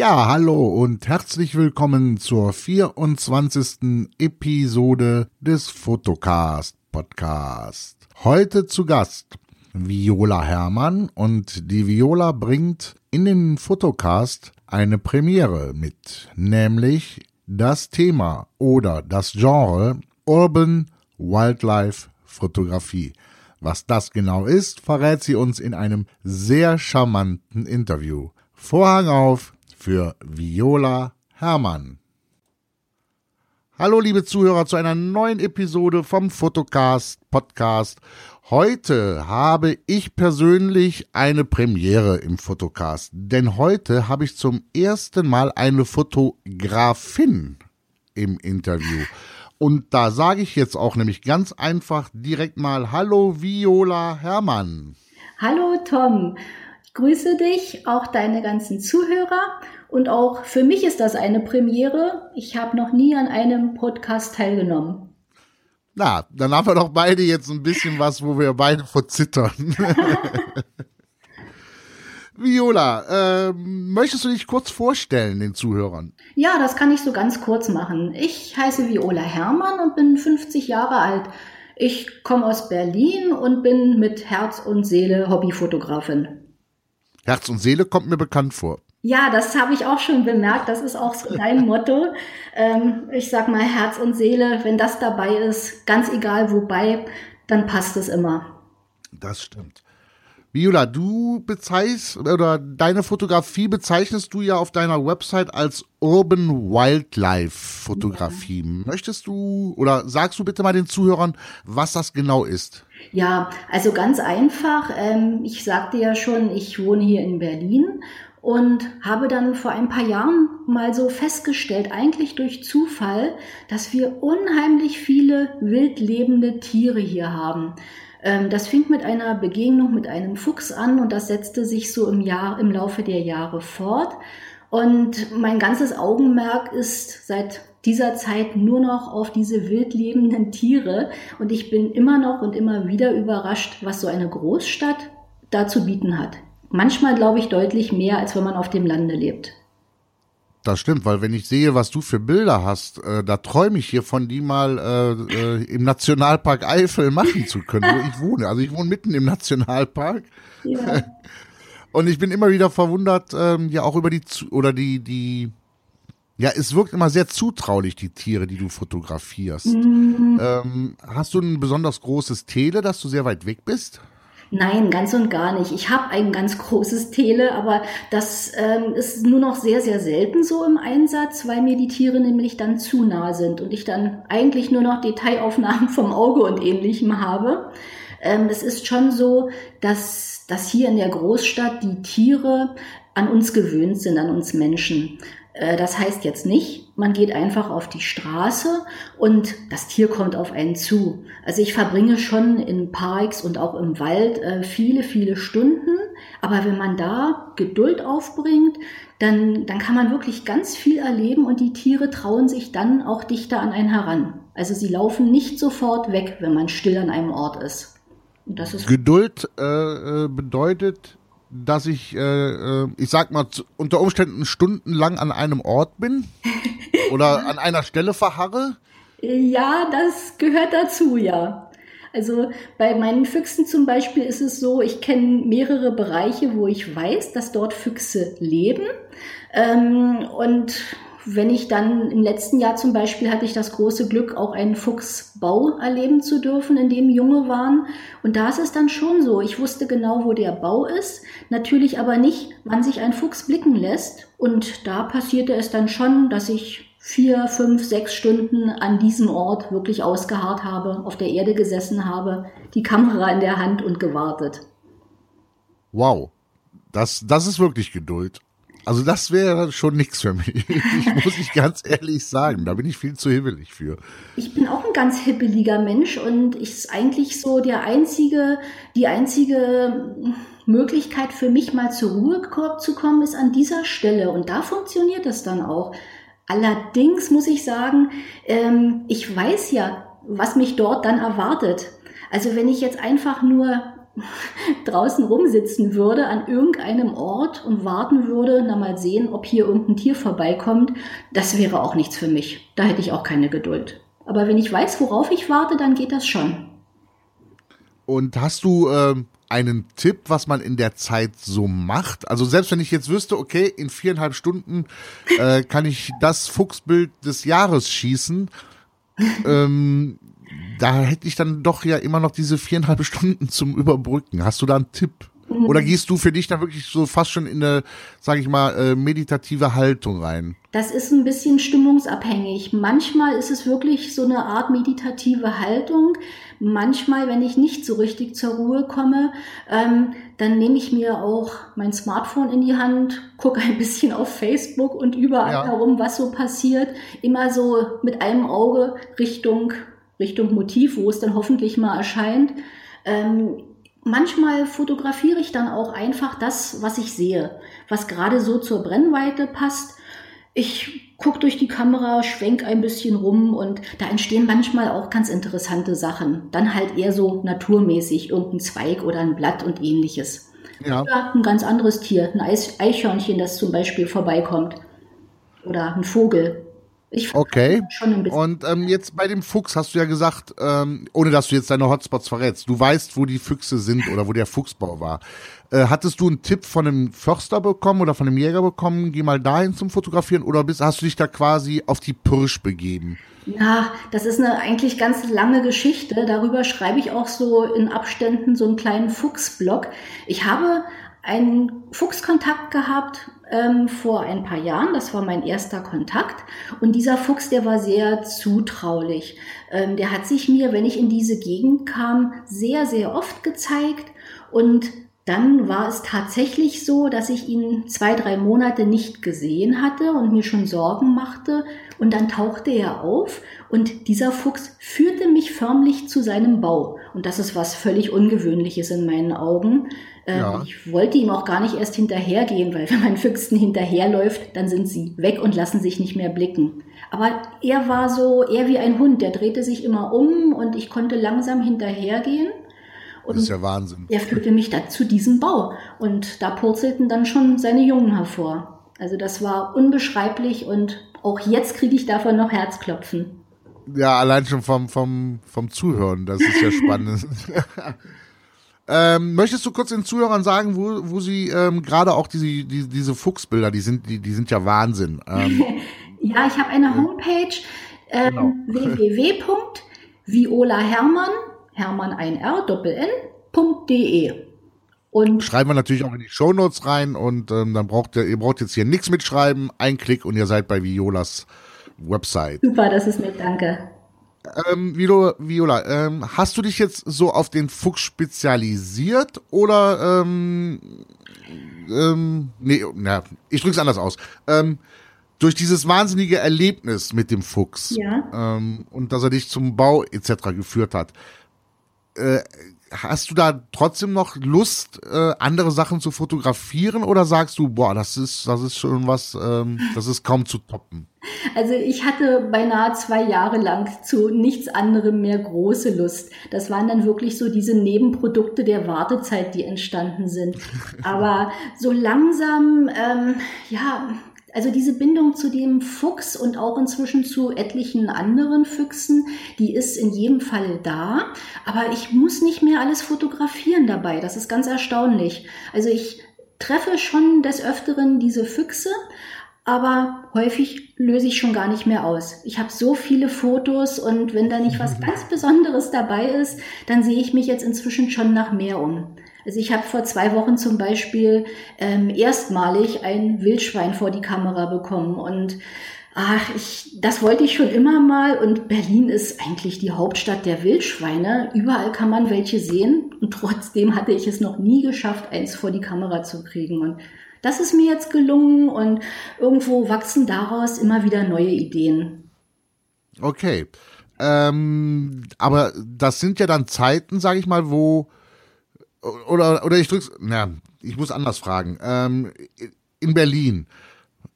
Ja, hallo und herzlich willkommen zur 24. Episode des Fotocast Podcast. Heute zu Gast Viola Hermann und die Viola bringt in den Fotocast eine Premiere mit, nämlich das Thema oder das Genre Urban Wildlife Fotografie. Was das genau ist, verrät sie uns in einem sehr charmanten Interview. Vorhang auf, für Viola Hermann. Hallo liebe Zuhörer zu einer neuen Episode vom Fotocast Podcast. Heute habe ich persönlich eine Premiere im Fotocast, denn heute habe ich zum ersten Mal eine Fotografin im Interview. Und da sage ich jetzt auch nämlich ganz einfach direkt mal Hallo Viola Hermann. Hallo Tom. Ich grüße dich, auch deine ganzen Zuhörer. Und auch für mich ist das eine Premiere. Ich habe noch nie an einem Podcast teilgenommen. Na, dann haben wir doch beide jetzt ein bisschen was, wo wir beide vor zittern. Viola, äh, möchtest du dich kurz vorstellen den Zuhörern? Ja, das kann ich so ganz kurz machen. Ich heiße Viola Hermann und bin 50 Jahre alt. Ich komme aus Berlin und bin mit Herz und Seele Hobbyfotografin. Herz und Seele kommt mir bekannt vor. Ja, das habe ich auch schon bemerkt. Das ist auch dein Motto. Ähm, ich sag mal Herz und Seele, wenn das dabei ist, ganz egal wobei, dann passt es immer. Das stimmt. Viola, du bezeichnest oder deine Fotografie bezeichnest du ja auf deiner Website als Urban Wildlife Fotografie. Ja. Möchtest du oder sagst du bitte mal den Zuhörern, was das genau ist? Ja, also ganz einfach. Ähm, ich sagte ja schon, ich wohne hier in Berlin und habe dann vor ein paar Jahren mal so festgestellt, eigentlich durch Zufall, dass wir unheimlich viele wild lebende Tiere hier haben. Ähm, das fing mit einer Begegnung mit einem Fuchs an und das setzte sich so im Jahr, im Laufe der Jahre fort. Und mein ganzes Augenmerk ist seit dieser Zeit nur noch auf diese wild lebenden Tiere. Und ich bin immer noch und immer wieder überrascht, was so eine Großstadt da zu bieten hat. Manchmal glaube ich deutlich mehr, als wenn man auf dem Lande lebt. Das stimmt, weil wenn ich sehe, was du für Bilder hast, äh, da träume ich hier von die mal äh, äh, im Nationalpark Eifel machen zu können, wo ich wohne. Also ich wohne mitten im Nationalpark. Ja. Und ich bin immer wieder verwundert, ähm, ja auch über die oder die die ja, es wirkt immer sehr zutraulich, die Tiere, die du fotografierst. Mhm. Ähm, hast du ein besonders großes Tele, dass du sehr weit weg bist? Nein, ganz und gar nicht. Ich habe ein ganz großes Tele, aber das ähm, ist nur noch sehr, sehr selten so im Einsatz, weil mir die Tiere nämlich dann zu nah sind und ich dann eigentlich nur noch Detailaufnahmen vom Auge und ähnlichem habe. Ähm, es ist schon so, dass, dass hier in der Großstadt die Tiere an uns gewöhnt sind, an uns Menschen. Äh, das heißt jetzt nicht, man geht einfach auf die Straße und das Tier kommt auf einen zu. Also ich verbringe schon in Parks und auch im Wald äh, viele, viele Stunden. Aber wenn man da Geduld aufbringt, dann, dann kann man wirklich ganz viel erleben und die Tiere trauen sich dann auch dichter an einen heran. Also sie laufen nicht sofort weg, wenn man still an einem Ort ist. Geduld äh, äh bedeutet, dass ich, äh, äh, ich sag mal, unter Umständen stundenlang an einem Ort bin oder an einer Stelle verharre? Ja, das gehört dazu, ja. Also bei meinen Füchsen zum Beispiel ist es so, ich kenne mehrere Bereiche, wo ich weiß, dass dort Füchse leben. Ähm, und wenn ich dann im letzten Jahr zum Beispiel hatte ich das große Glück, auch einen Fuchsbau erleben zu dürfen, in dem Junge waren. Und da ist es dann schon so. Ich wusste genau, wo der Bau ist, natürlich aber nicht, wann sich ein Fuchs blicken lässt. Und da passierte es dann schon, dass ich vier, fünf, sechs Stunden an diesem Ort wirklich ausgeharrt habe, auf der Erde gesessen habe, die Kamera in der Hand und gewartet. Wow, das, das ist wirklich Geduld. Also das wäre schon nichts für mich. Ich muss ich ganz ehrlich sagen, da bin ich viel zu hibbelig für. Ich bin auch ein ganz hibbeliger Mensch und ich ist eigentlich so der einzige, die einzige Möglichkeit für mich mal zur Ruhe zu kommen, ist an dieser Stelle und da funktioniert das dann auch. Allerdings muss ich sagen, ähm, ich weiß ja, was mich dort dann erwartet. Also wenn ich jetzt einfach nur draußen rumsitzen würde an irgendeinem Ort und warten würde, na mal sehen, ob hier irgendein Tier vorbeikommt, das wäre auch nichts für mich. Da hätte ich auch keine Geduld. Aber wenn ich weiß, worauf ich warte, dann geht das schon. Und hast du äh, einen Tipp, was man in der Zeit so macht? Also selbst wenn ich jetzt wüsste, okay, in viereinhalb Stunden äh, kann ich das Fuchsbild des Jahres schießen, ähm, da hätte ich dann doch ja immer noch diese viereinhalb Stunden zum Überbrücken. Hast du da einen Tipp? Oder gehst du für dich da wirklich so fast schon in eine, sage ich mal, äh, meditative Haltung rein? Das ist ein bisschen stimmungsabhängig. Manchmal ist es wirklich so eine Art meditative Haltung. Manchmal, wenn ich nicht so richtig zur Ruhe komme, ähm, dann nehme ich mir auch mein Smartphone in die Hand, gucke ein bisschen auf Facebook und überall ja. herum, was so passiert. Immer so mit einem Auge Richtung Richtung Motiv, wo es dann hoffentlich mal erscheint. Ähm, manchmal fotografiere ich dann auch einfach das, was ich sehe, was gerade so zur Brennweite passt. Ich gucke durch die Kamera, schwenk ein bisschen rum und da entstehen manchmal auch ganz interessante Sachen. Dann halt eher so naturmäßig, irgendein Zweig oder ein Blatt und ähnliches. Ja. Oder ein ganz anderes Tier, ein Eichhörnchen, das zum Beispiel vorbeikommt. Oder ein Vogel. Ich okay. Schon ein bisschen. Und ähm, jetzt bei dem Fuchs hast du ja gesagt, ähm, ohne dass du jetzt deine Hotspots verrätst, du weißt, wo die Füchse sind oder wo der Fuchsbau war. Äh, hattest du einen Tipp von einem Förster bekommen oder von einem Jäger bekommen, geh mal dahin zum Fotografieren oder bist, hast du dich da quasi auf die Pirsch begeben? Ja, das ist eine eigentlich ganz lange Geschichte. Darüber schreibe ich auch so in Abständen so einen kleinen Fuchsblog. Ich habe einen Fuchskontakt gehabt ähm, vor ein paar Jahren. Das war mein erster Kontakt. Und dieser Fuchs, der war sehr zutraulich. Ähm, der hat sich mir, wenn ich in diese Gegend kam, sehr, sehr oft gezeigt. Und dann war es tatsächlich so, dass ich ihn zwei, drei Monate nicht gesehen hatte und mir schon Sorgen machte. Und dann tauchte er auf und dieser Fuchs führte mich förmlich zu seinem Bau. Und das ist was völlig Ungewöhnliches in meinen Augen. Ähm, ja. Ich wollte ihm auch gar nicht erst hinterhergehen, weil wenn man Füchsen hinterherläuft, dann sind sie weg und lassen sich nicht mehr blicken. Aber er war so eher wie ein Hund, der drehte sich immer um und ich konnte langsam hinterhergehen. Und das ist ja Wahnsinn. Er führte mich dann zu diesem Bau und da purzelten dann schon seine Jungen hervor. Also das war unbeschreiblich und auch jetzt kriege ich davon noch Herzklopfen. Ja, allein schon vom, vom, vom Zuhören, das ist ja spannend. Ähm, möchtest du kurz den Zuhörern sagen, wo, wo sie ähm, gerade auch diese, die, diese Fuchsbilder, die sind, die, die sind ja Wahnsinn. Ähm, ja, ich habe eine Homepage ähm, genau. www.violahermann, Hermann ein R, Doppel N.de. Und schreiben wir natürlich auch in die Shownotes rein und ähm, dann braucht ihr, ihr braucht jetzt hier nichts mitschreiben, ein Klick und ihr seid bei Violas Website. Super, das ist nett, danke. Ähm, Viola, Viola ähm, hast du dich jetzt so auf den Fuchs spezialisiert oder ähm, ähm, nee, na, ich drück's anders aus. Ähm, durch dieses wahnsinnige Erlebnis mit dem Fuchs ja. ähm, und dass er dich zum Bau etc. geführt hat, äh, hast du da trotzdem noch Lust, äh, andere Sachen zu fotografieren oder sagst du, boah, das ist, das ist schon was, ähm, das ist kaum zu toppen? Also ich hatte beinahe zwei Jahre lang zu nichts anderem mehr große Lust. Das waren dann wirklich so diese Nebenprodukte der Wartezeit, die entstanden sind. Aber so langsam, ähm, ja, also diese Bindung zu dem Fuchs und auch inzwischen zu etlichen anderen Füchsen, die ist in jedem Fall da. Aber ich muss nicht mehr alles fotografieren dabei. Das ist ganz erstaunlich. Also ich treffe schon des Öfteren diese Füchse, aber häufig löse ich schon gar nicht mehr aus. Ich habe so viele Fotos und wenn da nicht was ganz Besonderes dabei ist, dann sehe ich mich jetzt inzwischen schon nach mehr um. Also ich habe vor zwei Wochen zum Beispiel ähm, erstmalig ein Wildschwein vor die Kamera bekommen und ach, ich, das wollte ich schon immer mal und Berlin ist eigentlich die Hauptstadt der Wildschweine. Überall kann man welche sehen und trotzdem hatte ich es noch nie geschafft, eins vor die Kamera zu kriegen und Das ist mir jetzt gelungen und irgendwo wachsen daraus immer wieder neue Ideen. Okay. Ähm, aber das sind ja dann Zeiten, sage ich mal, wo oder oder ich drück's, na, ich muss anders fragen. Ähm, in Berlin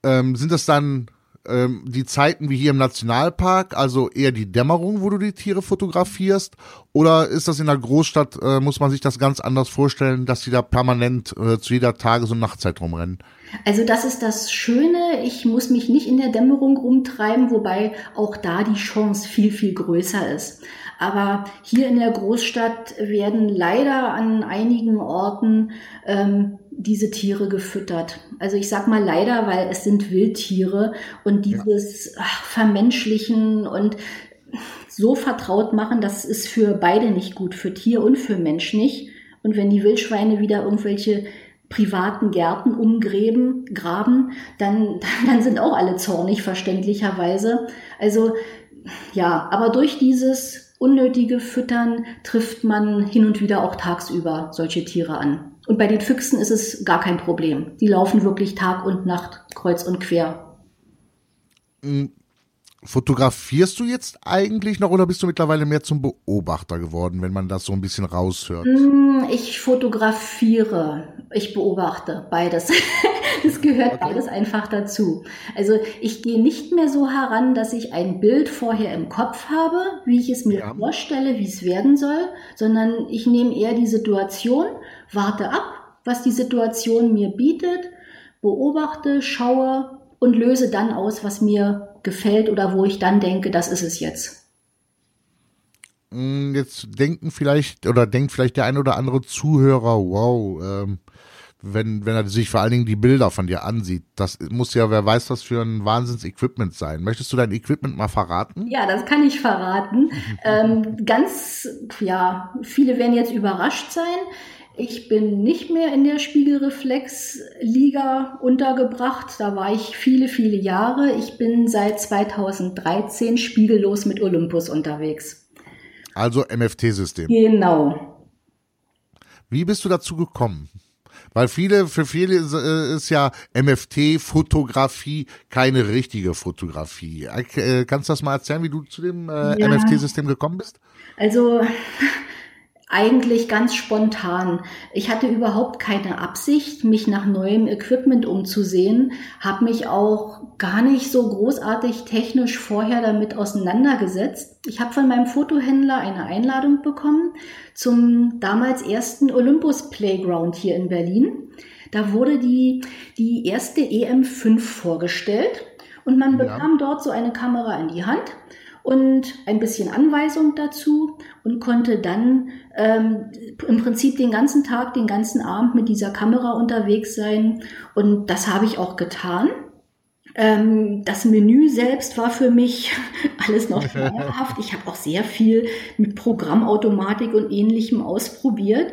ähm, sind das dann ähm, die Zeiten wie hier im Nationalpark, also eher die Dämmerung, wo du die Tiere fotografierst? Oder ist das in der Großstadt, äh, muss man sich das ganz anders vorstellen, dass die da permanent äh, zu jeder Tages- und Nachtzeit rumrennen? Also das ist das Schöne. Ich muss mich nicht in der Dämmerung rumtreiben, wobei auch da die Chance viel, viel größer ist. Aber hier in der Großstadt werden leider an einigen Orten ähm, diese Tiere gefüttert. Also ich sag mal leider, weil es sind Wildtiere und dieses ach, Vermenschlichen und so vertraut machen, das ist für beide nicht gut, für Tier und für Mensch nicht. Und wenn die Wildschweine wieder irgendwelche privaten Gärten umgräben, graben, dann, dann sind auch alle zornig, verständlicherweise. Also ja, aber durch dieses unnötige Füttern trifft man hin und wieder auch tagsüber solche Tiere an. Und bei den Füchsen ist es gar kein Problem. Die laufen wirklich Tag und Nacht kreuz und quer. Fotografierst du jetzt eigentlich noch oder bist du mittlerweile mehr zum Beobachter geworden, wenn man das so ein bisschen raushört? Hm, ich fotografiere, ich beobachte beides. Es gehört okay. beides einfach dazu. Also ich gehe nicht mehr so heran, dass ich ein Bild vorher im Kopf habe, wie ich es mir ja. vorstelle, wie es werden soll, sondern ich nehme eher die Situation, warte ab, was die Situation mir bietet, beobachte, schaue und löse dann aus, was mir gefällt oder wo ich dann denke, das ist es jetzt. Hm, jetzt denken vielleicht oder denkt vielleicht der ein oder andere Zuhörer, wow, ähm, wenn, wenn er sich vor allen Dingen die Bilder von dir ansieht. Das muss ja, wer weiß, was für ein Wahnsinns-Equipment sein. Möchtest du dein Equipment mal verraten? Ja, das kann ich verraten. ähm, ganz, ja, viele werden jetzt überrascht sein. Ich bin nicht mehr in der Spiegelreflex-Liga untergebracht. Da war ich viele, viele Jahre. Ich bin seit 2013 spiegellos mit Olympus unterwegs. Also MFT-System. Genau. Wie bist du dazu gekommen? Weil viele, für viele ist, äh, ist ja MFT-Fotografie keine richtige Fotografie. Äh, kannst du das mal erzählen, wie du zu dem äh, ja. MFT-System gekommen bist? Also eigentlich ganz spontan. Ich hatte überhaupt keine Absicht, mich nach neuem Equipment umzusehen, habe mich auch gar nicht so großartig technisch vorher damit auseinandergesetzt. Ich habe von meinem Fotohändler eine Einladung bekommen zum damals ersten Olympus Playground hier in Berlin. Da wurde die, die erste EM5 vorgestellt und man bekam ja. dort so eine Kamera in die Hand und ein bisschen Anweisung dazu und konnte dann ähm, im Prinzip den ganzen Tag, den ganzen Abend mit dieser Kamera unterwegs sein. Und das habe ich auch getan. Ähm, das Menü selbst war für mich alles noch schleierhaft. Ich habe auch sehr viel mit Programmautomatik und ähnlichem ausprobiert.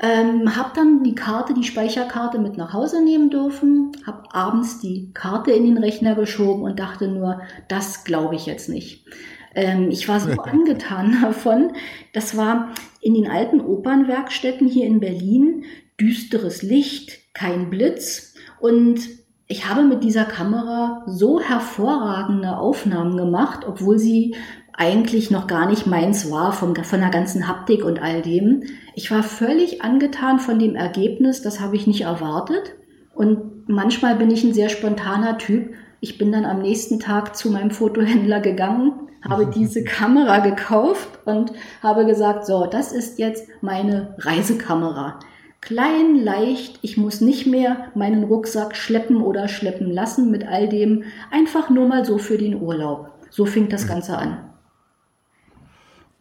Ähm, habe dann die Karte, die Speicherkarte mit nach Hause nehmen dürfen, habe abends die Karte in den Rechner geschoben und dachte nur, das glaube ich jetzt nicht. Ähm, ich war so angetan davon. Das war in den alten Opernwerkstätten hier in Berlin düsteres Licht, kein Blitz und ich habe mit dieser Kamera so hervorragende Aufnahmen gemacht, obwohl sie eigentlich noch gar nicht meins war, vom, von der ganzen Haptik und all dem. Ich war völlig angetan von dem Ergebnis, das habe ich nicht erwartet. Und manchmal bin ich ein sehr spontaner Typ. Ich bin dann am nächsten Tag zu meinem Fotohändler gegangen, habe diese Kamera gekauft und habe gesagt, so, das ist jetzt meine Reisekamera. Klein, leicht, ich muss nicht mehr meinen Rucksack schleppen oder schleppen lassen mit all dem, einfach nur mal so für den Urlaub. So fing das Ganze an.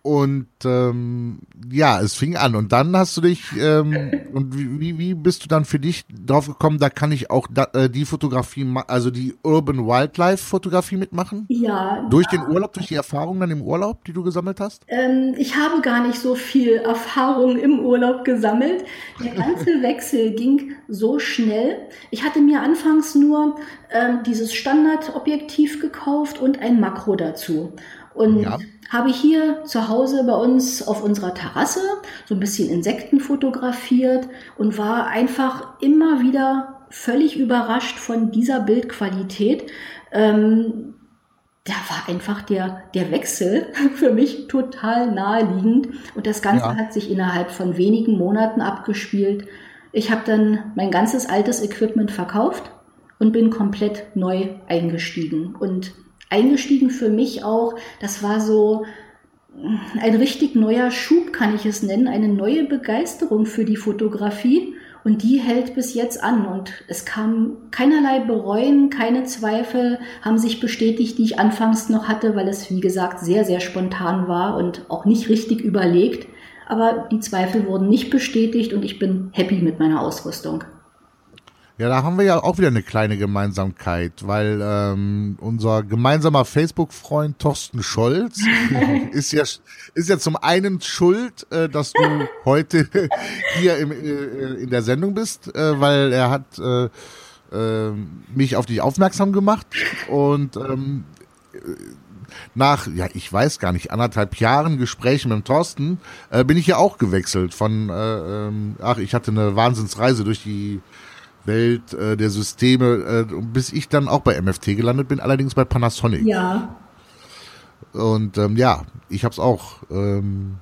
Und ähm, ja, es fing an. Und dann hast du dich, ähm, und wie, wie bist du dann für dich drauf gekommen, da kann ich auch da, äh, die Fotografie, also die Urban Wildlife Fotografie mitmachen? Ja. Durch den Urlaub, durch die Erfahrungen dann im Urlaub, die du gesammelt hast? Ähm, ich habe gar nicht so viel Erfahrung im Urlaub gesammelt. Der ganze Wechsel ging so schnell. Ich hatte mir anfangs nur ähm, dieses Standardobjektiv gekauft und ein Makro dazu. Und ja habe hier zu Hause bei uns auf unserer Terrasse so ein bisschen Insekten fotografiert und war einfach immer wieder völlig überrascht von dieser Bildqualität. Ähm, da war einfach der, der Wechsel für mich total naheliegend. Und das Ganze ja. hat sich innerhalb von wenigen Monaten abgespielt. Ich habe dann mein ganzes altes Equipment verkauft und bin komplett neu eingestiegen. Und eingestiegen für mich auch, das war so ein richtig neuer Schub, kann ich es nennen, eine neue Begeisterung für die Fotografie. Und die hält bis jetzt an. Und es kam keinerlei Bereuen, keine Zweifel haben sich bestätigt, die ich anfangs noch hatte, weil es, wie gesagt, sehr, sehr spontan war und auch nicht richtig überlegt. Aber die Zweifel wurden nicht bestätigt und ich bin happy mit meiner Ausrüstung. Ja, da haben wir ja auch wieder eine kleine Gemeinsamkeit, weil ähm, unser gemeinsamer Facebook-Freund Thorsten Scholz ist ja ist ja zum einen schuld, äh, dass du heute hier im, äh, in der Sendung bist, äh, weil er hat äh, äh, mich auf dich aufmerksam gemacht und ähm, nach, ja, ich weiß gar nicht, anderthalb Jahren Gesprächen mit dem Thorsten, äh, bin ich ja auch gewechselt von, äh, ähm, ach, ich hatte eine Wahnsinnsreise durch die Welt äh, der Systeme, äh, bis ich dann auch bei MFT gelandet bin, allerdings bei Panasonic. Ja. Und ähm, ja, ich habe es auch. Ähm,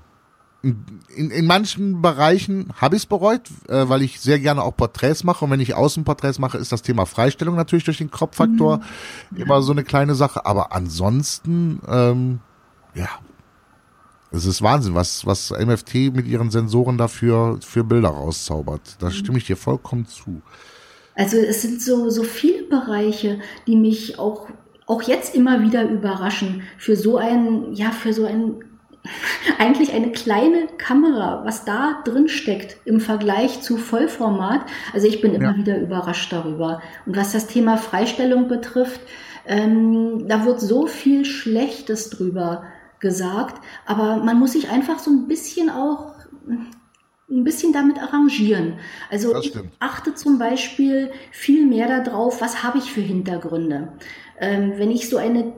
in, in manchen Bereichen habe ich es bereut, äh, weil ich sehr gerne auch Porträts mache. Und wenn ich Außenporträts mache, ist das Thema Freistellung natürlich durch den Kropffaktor mhm. immer so eine kleine Sache. Aber ansonsten, ähm, ja, es ist Wahnsinn, was, was MFT mit ihren Sensoren dafür für Bilder rauszaubert. Da mhm. stimme ich dir vollkommen zu. Also es sind so, so viele Bereiche, die mich auch, auch jetzt immer wieder überraschen. Für so ein, ja, für so ein, eigentlich eine kleine Kamera, was da drin steckt im Vergleich zu Vollformat. Also ich bin immer ja. wieder überrascht darüber. Und was das Thema Freistellung betrifft, ähm, da wird so viel Schlechtes drüber gesagt, aber man muss sich einfach so ein bisschen auch ein bisschen damit arrangieren. Also ich achte zum Beispiel viel mehr darauf, was habe ich für Hintergründe. Ähm, wenn ich so eine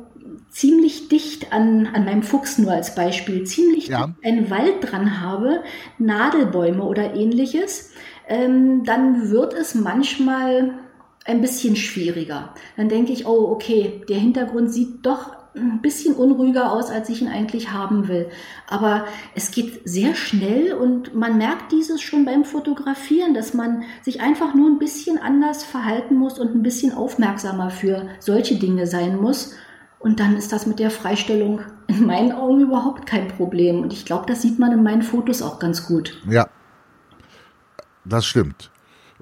ziemlich dicht an, an meinem Fuchs nur als Beispiel, ziemlich ja. einen Wald dran habe, Nadelbäume oder ähnliches, ähm, dann wird es manchmal ein bisschen schwieriger. Dann denke ich, oh, okay, der Hintergrund sieht doch ein bisschen unruhiger aus, als ich ihn eigentlich haben will. Aber es geht sehr schnell und man merkt dieses schon beim Fotografieren, dass man sich einfach nur ein bisschen anders verhalten muss und ein bisschen aufmerksamer für solche Dinge sein muss. Und dann ist das mit der Freistellung in meinen Augen überhaupt kein Problem. Und ich glaube, das sieht man in meinen Fotos auch ganz gut. Ja, das stimmt.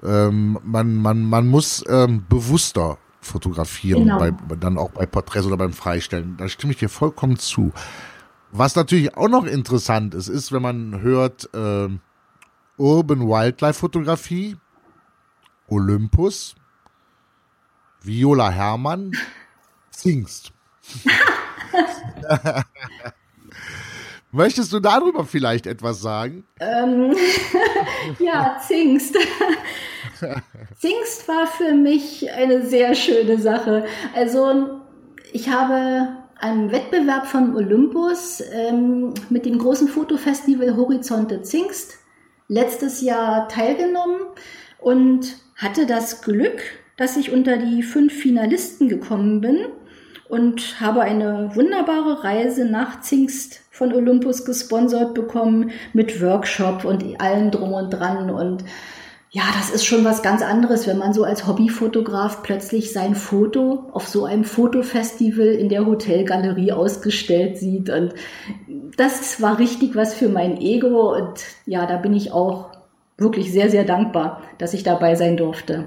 Ähm, man, man, man muss ähm, bewusster fotografieren, genau. bei, dann auch bei Porträts oder beim Freistellen. Da stimme ich dir vollkommen zu. Was natürlich auch noch interessant ist, ist, wenn man hört äh, Urban Wildlife Fotografie, Olympus, Viola Herrmann, Zingst. Möchtest du darüber vielleicht etwas sagen? Ähm, ja, Zingst. Zingst war für mich eine sehr schöne Sache. Also ich habe einem Wettbewerb von Olympus ähm, mit dem großen Fotofestival Horizonte Zingst letztes Jahr teilgenommen und hatte das Glück, dass ich unter die fünf Finalisten gekommen bin und habe eine wunderbare Reise nach Zingst von Olympus gesponsert bekommen mit Workshop und allem drum und dran und ja, das ist schon was ganz anderes, wenn man so als Hobbyfotograf plötzlich sein Foto auf so einem Fotofestival in der Hotelgalerie ausgestellt sieht. Und das war richtig was für mein Ego. Und ja, da bin ich auch wirklich sehr, sehr dankbar, dass ich dabei sein durfte.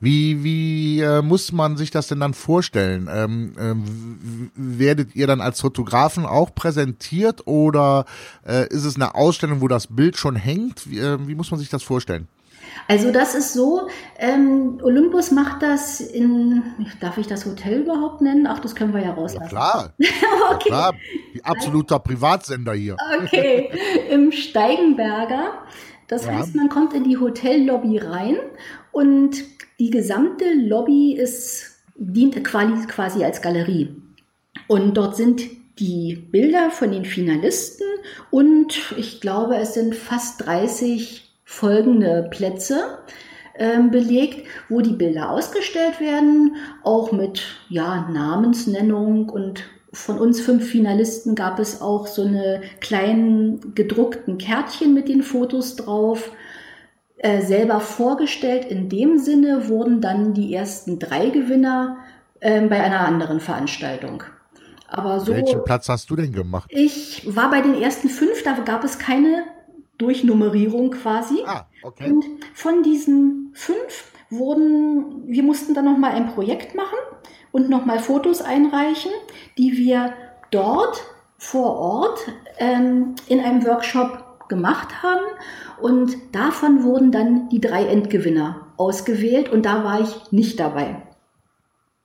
Wie, wie äh, muss man sich das denn dann vorstellen? Ähm, ähm, werdet ihr dann als Fotografen auch präsentiert oder äh, ist es eine Ausstellung, wo das Bild schon hängt? Wie, äh, wie muss man sich das vorstellen? Also das ist so, ähm, Olympus macht das in, darf ich das Hotel überhaupt nennen? Ach, das können wir ja rauslassen. Ja, klar. okay. Ja, klar. Absoluter Privatsender hier. Okay, im Steigenberger. Das ja. heißt, man kommt in die Hotellobby rein und die gesamte Lobby ist, dient quasi als Galerie. Und dort sind die Bilder von den Finalisten und ich glaube, es sind fast 30 folgende Plätze. ähm, belegt, wo die Bilder ausgestellt werden, auch mit ja, Namensnennung und von uns fünf Finalisten gab es auch so eine kleinen gedruckten Kärtchen mit den Fotos drauf. Äh, selber vorgestellt in dem Sinne wurden dann die ersten drei Gewinner äh, bei einer anderen Veranstaltung. Aber so, Welchen Platz hast du denn gemacht? Ich war bei den ersten fünf, da gab es keine Durchnummerierung quasi. Ah, okay. Und von diesen fünf wurden, wir mussten dann nochmal ein Projekt machen und nochmal Fotos einreichen, die wir dort vor Ort ähm, in einem Workshop gemacht haben. Und davon wurden dann die drei Endgewinner ausgewählt und da war ich nicht dabei.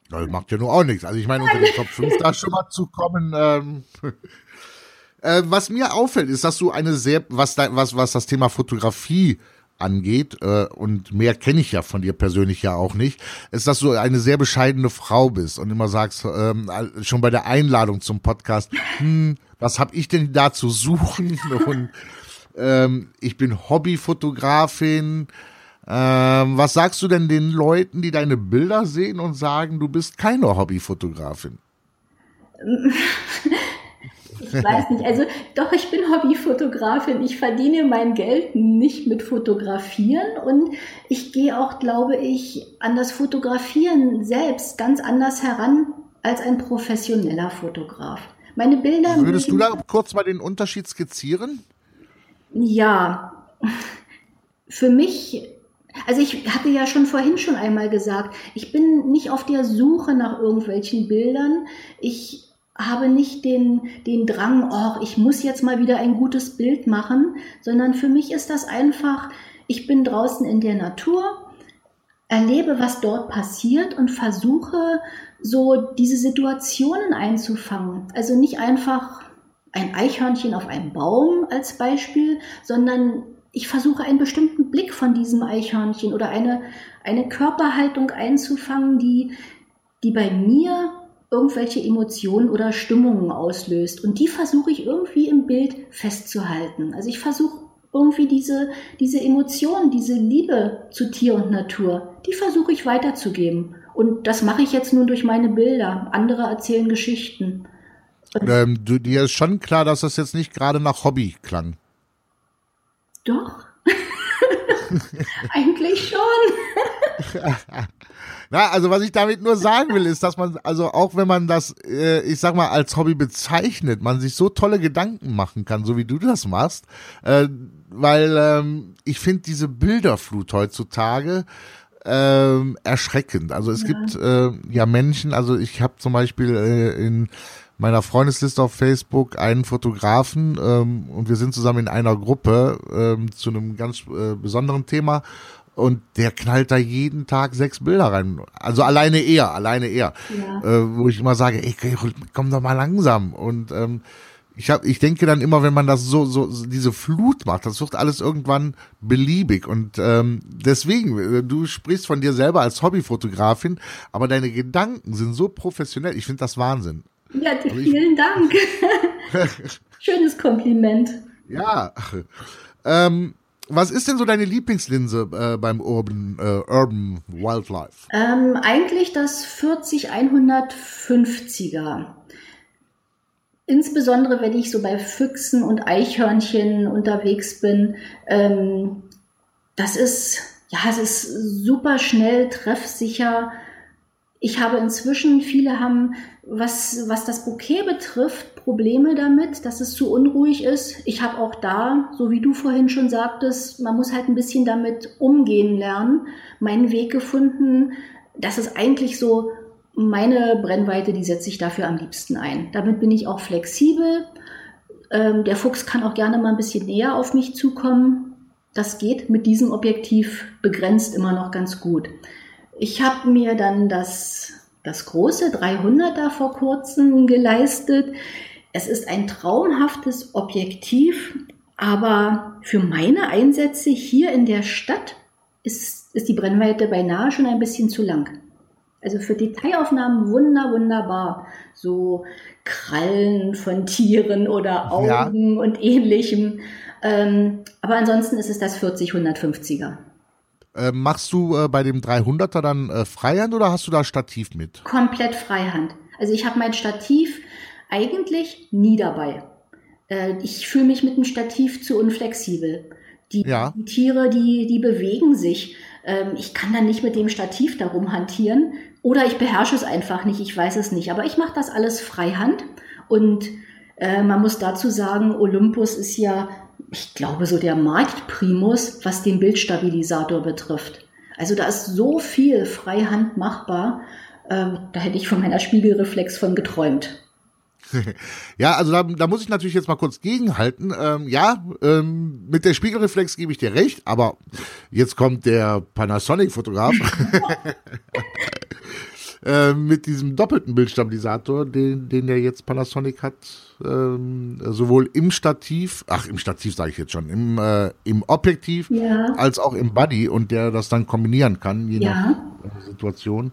Das macht ja nur auch nichts. Also ich meine, unter den Top 5 da schon mal zu kommen. Ähm, äh, was mir auffällt, ist, dass du eine sehr, was, was, was das Thema Fotografie angeht, äh, und mehr kenne ich ja von dir persönlich ja auch nicht, ist, dass du eine sehr bescheidene Frau bist und immer sagst, ähm, schon bei der Einladung zum Podcast, hm, was habe ich denn da zu suchen? Und ähm, ich bin Hobbyfotografin. Ähm, was sagst du denn den Leuten, die deine Bilder sehen und sagen, du bist keine Hobbyfotografin? Ich weiß nicht. Also doch, ich bin Hobbyfotografin. Ich verdiene mein Geld nicht mit Fotografieren und ich gehe auch, glaube ich, an das Fotografieren selbst ganz anders heran als ein professioneller Fotograf. Meine Bilder. Würdest du da kurz mal den Unterschied skizzieren? Ja, für mich also ich hatte ja schon vorhin schon einmal gesagt, ich bin nicht auf der Suche nach irgendwelchen Bildern. Ich habe nicht den, den Drang, oh, ich muss jetzt mal wieder ein gutes Bild machen, sondern für mich ist das einfach, ich bin draußen in der Natur, erlebe, was dort passiert und versuche so diese Situationen einzufangen. Also nicht einfach ein Eichhörnchen auf einem Baum als Beispiel, sondern ich versuche einen bestimmten Blick von diesem Eichhörnchen oder eine, eine Körperhaltung einzufangen, die, die bei mir irgendwelche Emotionen oder Stimmungen auslöst. Und die versuche ich irgendwie im Bild festzuhalten. Also ich versuche irgendwie diese, diese Emotionen, diese Liebe zu Tier und Natur, die versuche ich weiterzugeben. Und das mache ich jetzt nun durch meine Bilder. Andere erzählen Geschichten. Ähm, du, dir ist schon klar, dass das jetzt nicht gerade nach Hobby klang. Doch. Eigentlich schon. Na, also was ich damit nur sagen will, ist, dass man, also auch wenn man das, äh, ich sag mal, als Hobby bezeichnet, man sich so tolle Gedanken machen kann, so wie du das machst, äh, weil ähm, ich finde diese Bilderflut heutzutage ähm, erschreckend. Also es ja. gibt äh, ja Menschen, also ich habe zum Beispiel äh, in meiner Freundesliste auf Facebook einen Fotografen ähm, und wir sind zusammen in einer Gruppe ähm, zu einem ganz äh, besonderen Thema und der knallt da jeden Tag sechs Bilder rein. Also alleine er, alleine er. Ja. Äh, wo ich immer sage, ey, komm doch mal langsam. Und ähm, ich hab, ich denke dann immer, wenn man das so, so, diese Flut macht, das wird alles irgendwann beliebig. Und ähm, deswegen, äh, du sprichst von dir selber als Hobbyfotografin, aber deine Gedanken sind so professionell. Ich finde das Wahnsinn. Ja, vielen Dank. Schönes Kompliment. Ja. Ähm, was ist denn so deine Lieblingslinse äh, beim Urban, äh, Urban Wildlife? Ähm, eigentlich das 40-150er. Insbesondere wenn ich so bei Füchsen und Eichhörnchen unterwegs bin. Ähm, das ist, ja, es ist super schnell, treffsicher. Ich habe inzwischen, viele haben, was, was das Bouquet betrifft, Probleme damit, dass es zu unruhig ist. Ich habe auch da, so wie du vorhin schon sagtest, man muss halt ein bisschen damit umgehen lernen, meinen Weg gefunden. Das ist eigentlich so meine Brennweite, die setze ich dafür am liebsten ein. Damit bin ich auch flexibel. Ähm, der Fuchs kann auch gerne mal ein bisschen näher auf mich zukommen. Das geht mit diesem Objektiv begrenzt immer noch ganz gut. Ich habe mir dann das, das große 300er vor kurzem geleistet. Es ist ein traumhaftes Objektiv, aber für meine Einsätze hier in der Stadt ist, ist die Brennweite beinahe schon ein bisschen zu lang. Also für Detailaufnahmen wunder, wunderbar. So Krallen von Tieren oder Augen ja. und ähnlichem. Ähm, aber ansonsten ist es das 40-150er. Äh, machst du äh, bei dem 300er dann äh, Freihand oder hast du da Stativ mit? Komplett Freihand. Also ich habe mein Stativ eigentlich nie dabei. Äh, ich fühle mich mit dem Stativ zu unflexibel. Die, Ja. die Tiere, die, die bewegen sich. Ähm, ich kann dann nicht mit dem Stativ darum hantieren. Oder ich beherrsche es einfach nicht, ich weiß es nicht. Aber ich mache das alles Freihand. Und äh, man muss dazu sagen, Olympus ist ja, ich glaube, so der Marktprimus, was den Bildstabilisator betrifft. Also da ist so viel Freihand machbar. Ähm, da hätte ich von meiner Spiegelreflex von geträumt. Ja, also da, da muss ich natürlich jetzt mal kurz gegenhalten. Ähm, ja, ähm, mit der Spiegelreflex gebe ich dir recht, aber jetzt kommt der Panasonic-Fotograf ähm, mit diesem doppelten Bildstabilisator, den, den der jetzt Panasonic hat, ähm, sowohl im Stativ, ach im Stativ sage ich jetzt schon, im, äh, im Objektiv Ja. als auch im Body und der das dann kombinieren kann, je Ja. nach äh, Situation.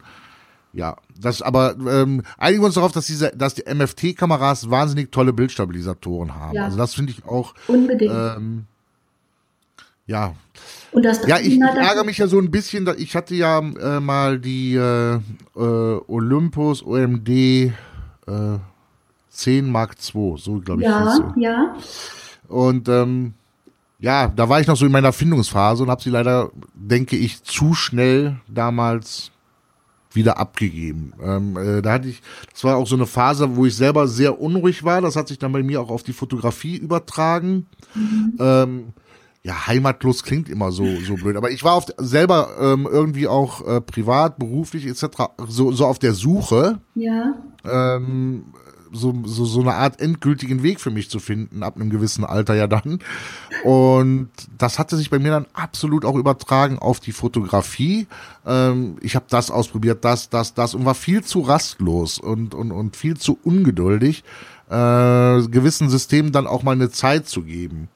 Ja, das aber ähm, einigen wir uns darauf, dass diese, dass die MFT-Kameras wahnsinnig tolle Bildstabilisatoren haben. Ja. Also das finde ich auch, Unbedingt. ähm, ja, Und das ja, ich, ich 300er ärgere mich ja so ein bisschen. Ich hatte ja äh, mal die äh, äh, Olympus OMD äh, 10 Mark II, so glaube ich. Ja, ja. Und ähm, ja, da war ich noch so in meiner Findungsphase und habe sie leider, denke ich, zu schnell damals wieder abgegeben. Ähm, äh, da hatte ich, das war auch so eine Phase, wo ich selber sehr unruhig war. Das hat sich dann bei mir auch auf die Fotografie übertragen. Ähm, ja, heimatlos klingt immer so so blöd, aber ich war auf, selber ähm, irgendwie auch äh, privat, beruflich etc. so so auf der Suche Ja, ähm, so, so, so eine Art endgültigen Weg für mich zu finden, ab einem gewissen Alter ja dann. Und das hatte sich bei mir dann absolut auch übertragen auf die Fotografie. Ähm, ich habe das ausprobiert, das, das, das und war viel zu rastlos und, und, und viel zu ungeduldig, äh, gewissen Systemen dann auch mal eine Zeit zu geben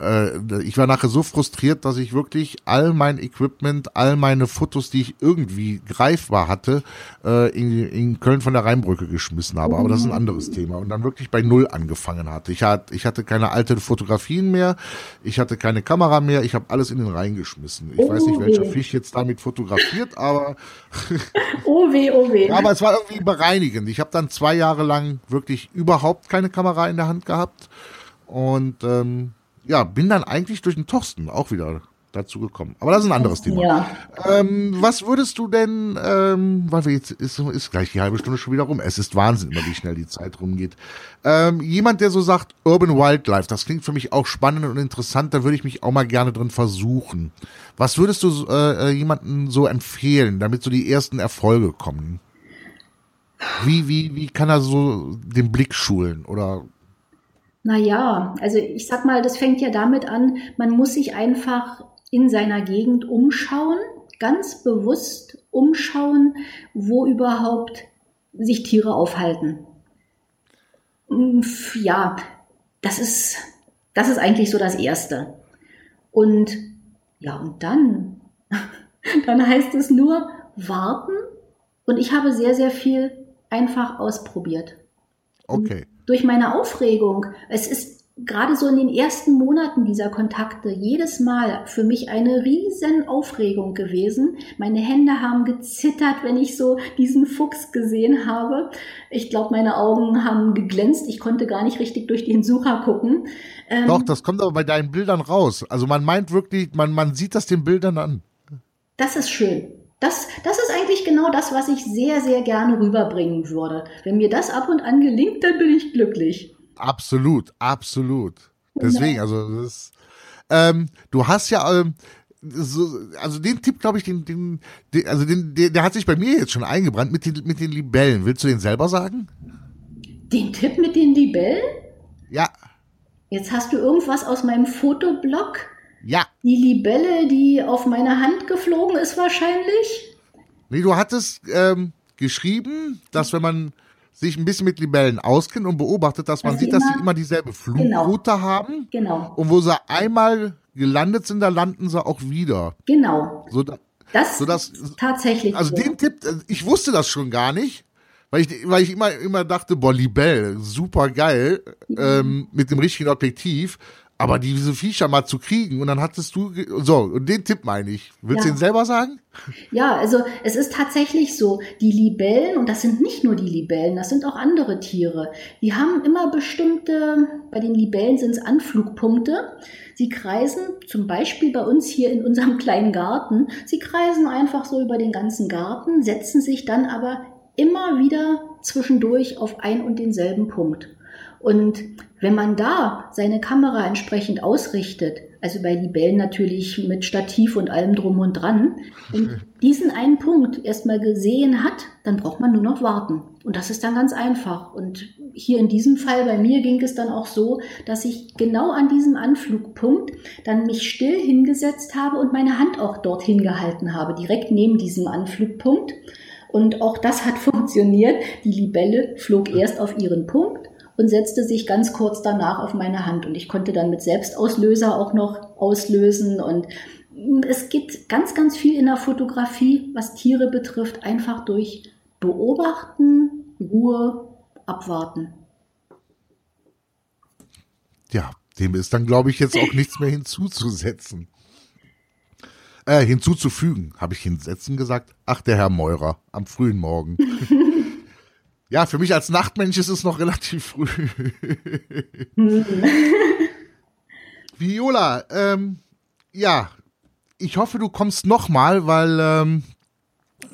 äh, ich war nachher so frustriert, dass ich wirklich all mein Equipment, all meine Fotos, die ich irgendwie greifbar hatte, äh, in, in Köln von der Rheinbrücke geschmissen habe. Aber das ist ein anderes Thema. Und dann wirklich bei Null angefangen hatte. Ich, hat, ich hatte keine alten Fotografien mehr, ich hatte keine Kamera mehr, ich habe alles in den Rhein geschmissen. Ich weiß nicht, welcher Oh. Fisch jetzt damit fotografiert, aber oh weh, oh weh. aber es war irgendwie bereinigend. Ich habe dann zwei Jahre lang wirklich überhaupt keine Kamera in der Hand gehabt und ähm, ja, bin dann eigentlich durch den Torsten auch wieder dazu gekommen. Aber das ist ein anderes Thema. ja. Ähm, was würdest du denn, ähm, weil wir jetzt ist, ist gleich die halbe Stunde schon wieder rum. Es ist Wahnsinn, immer wie schnell die Zeit rumgeht. Ähm, jemand, der so sagt, Urban Wildlife, das klingt für mich auch spannend und interessant, da würde ich mich auch mal gerne drin versuchen. Was würdest du äh, äh, jemanden so empfehlen, damit so die ersten Erfolge kommen? Wie, wie, wie kann er so den Blick schulen oder Naja, also ich sag mal, das fängt ja damit an, man muss sich einfach in seiner Gegend umschauen, ganz bewusst umschauen, wo überhaupt sich Tiere aufhalten. Mm, Ja, das ist, das ist eigentlich so das Erste. Und ja, und dann, dann heißt es nur warten. Und ich habe sehr, sehr viel einfach ausprobiert okay. Durch meine Aufregung. Es ist gerade so in den ersten Monaten dieser Kontakte jedes Mal für mich eine riesen Aufregung gewesen. Meine Hände haben gezittert, wenn ich so diesen Fuchs gesehen habe. Ich glaube, meine Augen haben geglänzt. Ich konnte gar nicht richtig durch den Sucher gucken. Ähm, Doch, das kommt aber bei deinen Bildern raus. Also man meint wirklich, man, man sieht das den Bildern an. Das ist schön. Das, das ist eigentlich genau das, was ich sehr, sehr gerne rüberbringen würde. Wenn mir das ab und an gelingt, dann bin ich glücklich. Absolut, absolut. Deswegen, also das, ähm, du hast ja, ähm, so, also den Tipp, glaube ich, den, den, den also den, der, der hat sich bei mir jetzt schon eingebrannt mit den, mit den Libellen. Willst du den selber sagen? Den Tipp mit den Libellen? Ja, Jetzt hast du irgendwas aus meinem Fotoblog. ja. Die Libelle, die auf meine Hand geflogen ist wahrscheinlich. Nee, du hattest ähm, geschrieben, dass wenn man sich ein bisschen mit Libellen auskennt und beobachtet, dass man Dass sieht, dass sie immer- immer dieselbe Genau. Flugroute haben. Genau, Und wo sie einmal gelandet sind, da landen sie auch wieder. genau. So, da, Das So dass- ist tatsächlich Also so. den Tipp, äh, ich wusste das schon gar nicht, weil ich, weil ich immer, immer dachte, boah, Libelle, super geil, ähm, mit dem richtigen Objektiv. Aber diese Viecher mal zu kriegen und dann hattest du, so, und den Tipp meine ich. Willst Ja. du ihn selber sagen? Ja, also es ist tatsächlich so, die Libellen, und das sind nicht nur die Libellen, das sind auch andere Tiere, die haben immer bestimmte, bei den Libellen sind es Anflugpunkte. Sie kreisen zum Beispiel bei uns hier in unserem kleinen Garten, sie kreisen einfach so über den ganzen Garten, setzen sich dann aber immer wieder zwischendurch auf ein und denselben Punkt. Und wenn man da seine Kamera entsprechend ausrichtet, also bei Libellen natürlich mit Stativ und allem drum und dran, und diesen einen Punkt erstmal gesehen hat, dann braucht man nur noch warten. Und das ist dann ganz einfach. Und hier in diesem Fall bei mir ging es dann auch so, dass ich genau an diesem Anflugpunkt dann mich still hingesetzt habe und meine Hand auch dorthin gehalten habe, direkt neben diesem Anflugpunkt. Und auch das hat funktioniert. Die Libelle flog erst auf ihren Punkt und setzte sich ganz kurz danach auf meine Hand. Und ich konnte dann mit Selbstauslöser auch noch auslösen. Und es geht ganz, ganz viel in der Fotografie, was Tiere betrifft, einfach durch Beobachten, Ruhe, Abwarten. Ja, dem ist dann, glaube ich, jetzt auch nichts mehr hinzuzusetzen. Äh, hinzuzufügen, habe ich hinsetzen gesagt. Ach, der Herr Meurer, am frühen Morgen. ja, für mich als Nachtmensch ist es noch relativ früh. Viola, ähm, ja, ich hoffe, du kommst noch mal, weil ähm,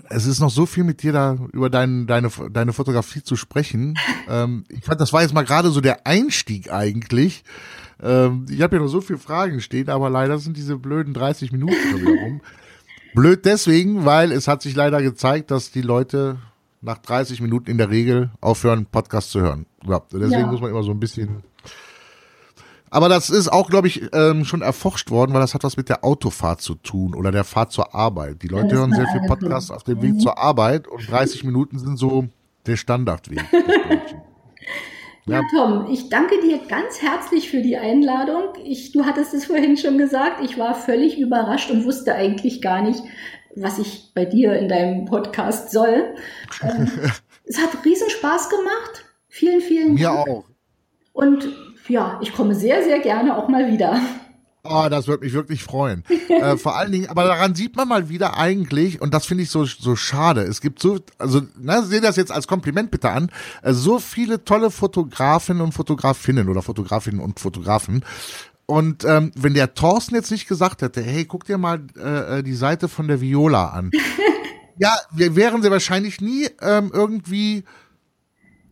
es ist noch so viel mit dir da über dein, deine, deine Fotografie zu sprechen. ähm, ich fand, das war jetzt mal gerade so der Einstieg eigentlich. Ähm, ich habe ja noch so viele Fragen stehen, aber leider sind diese blöden 30 Minuten schon wieder rum. Blöd deswegen, weil es hat sich leider gezeigt, dass die Leute nach 30 Minuten in der Regel aufhören, Podcast zu hören. Ja, deswegen Ja. muss man immer so ein bisschen. Aber das ist auch, glaube ich, ähm, schon erforscht worden, weil das hat was mit der Autofahrt zu tun oder der Fahrt zur Arbeit. Die Leute hören sehr viel angeguckt. Podcast auf dem Weg zur Arbeit und 30 Minuten sind so der Standardweg. Ja, Ja. Tom, ich danke dir ganz herzlich für die Einladung. Ich, du hattest es vorhin schon gesagt, ich war völlig überrascht und wusste eigentlich gar nicht, was ich bei dir in deinem Podcast soll. Ähm, es hat riesen Spaß gemacht. Vielen, vielen Mir Dank. auch. Und ja, ich komme sehr, sehr gerne auch mal wieder. Oh, das würde mich wirklich freuen. äh, vor allen Dingen, aber daran sieht man mal wieder eigentlich, und das finde ich so, so schade. Es gibt so, also, na, seht das jetzt als Kompliment bitte an, äh, so viele tolle Fotografinnen und Fotografinnen oder Fotografinnen und Fotografen. Und ähm, wenn der Thorsten jetzt nicht gesagt hätte, hey, guck dir mal äh, äh, die Seite von der Viola an. ja, wir wären sie wahrscheinlich nie ähm, irgendwie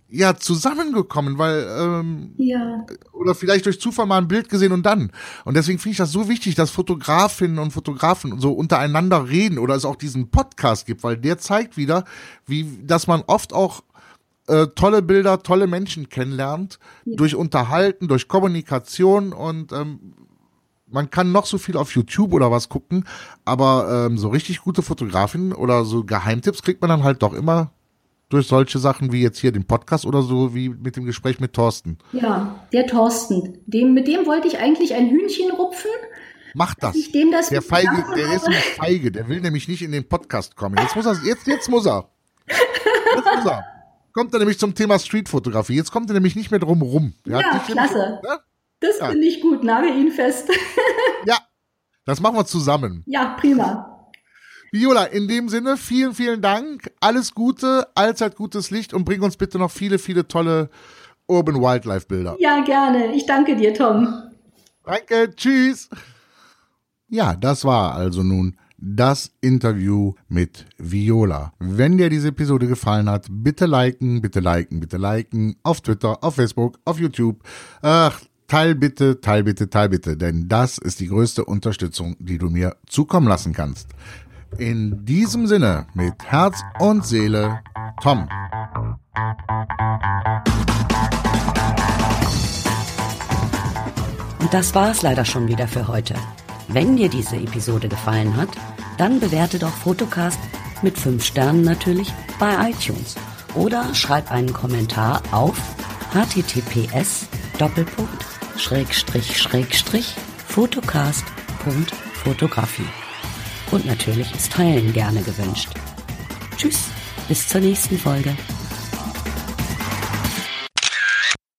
ja zusammengekommen, weil ähm, Ja, oder vielleicht durch Zufall mal ein Bild gesehen und dann. Und deswegen finde ich das so wichtig, dass Fotografinnen und Fotografen so untereinander reden oder es auch diesen Podcast gibt, weil der zeigt wieder, wie, dass man oft auch äh, tolle Bilder, tolle Menschen kennenlernt, durch Unterhalten, durch Kommunikation und ähm, man kann noch so viel auf YouTube oder was gucken, aber ähm, so richtig gute Fotografien oder so Geheimtipps kriegt man dann halt doch immer durch solche Sachen wie jetzt hier den Podcast oder so wie mit dem Gespräch mit Thorsten. ja, der Thorsten. Dem, mit dem wollte ich eigentlich ein Hühnchen rupfen. Mach das. ich dem das Der Feige, der ist nämlich feige, der will nämlich nicht in den Podcast kommen. Jetzt muss er, jetzt, jetzt muss er. Jetzt muss er. Kommt er nämlich zum Thema Streetfotografie. Jetzt kommt er nämlich nicht mehr drum rum. Der Ja, klasse. Ne? Das Ja. finde ich gut, nagel ihn fest. Ja, das machen wir zusammen. ja, prima. Viola, in dem Sinne, vielen, vielen Dank. Alles Gute, allzeit gutes Licht und bring uns bitte noch viele, viele tolle Urban Wildlife Bilder. Ja, gerne. Ich danke dir, Tom. Danke, tschüss. Ja, das war also nun das Interview mit Viola. Wenn dir diese Episode gefallen hat, bitte liken, bitte liken, bitte liken. Auf Twitter, auf Facebook, auf YouTube. Ach, teil bitte, teil bitte, teil bitte, denn das ist die größte Unterstützung, die du mir zukommen lassen kannst. In diesem Sinne, mit Herz und Seele, Tom. Und das war's leider schon wieder für heute. Wenn dir diese Episode gefallen hat, dann bewerte doch Fotocast mit 5 Sternen natürlich bei iTunes oder schreib einen Kommentar auf https Fotocast.fotografie. Und natürlich ist Teilen gerne gewünscht. Tschüss, bis zur nächsten Folge.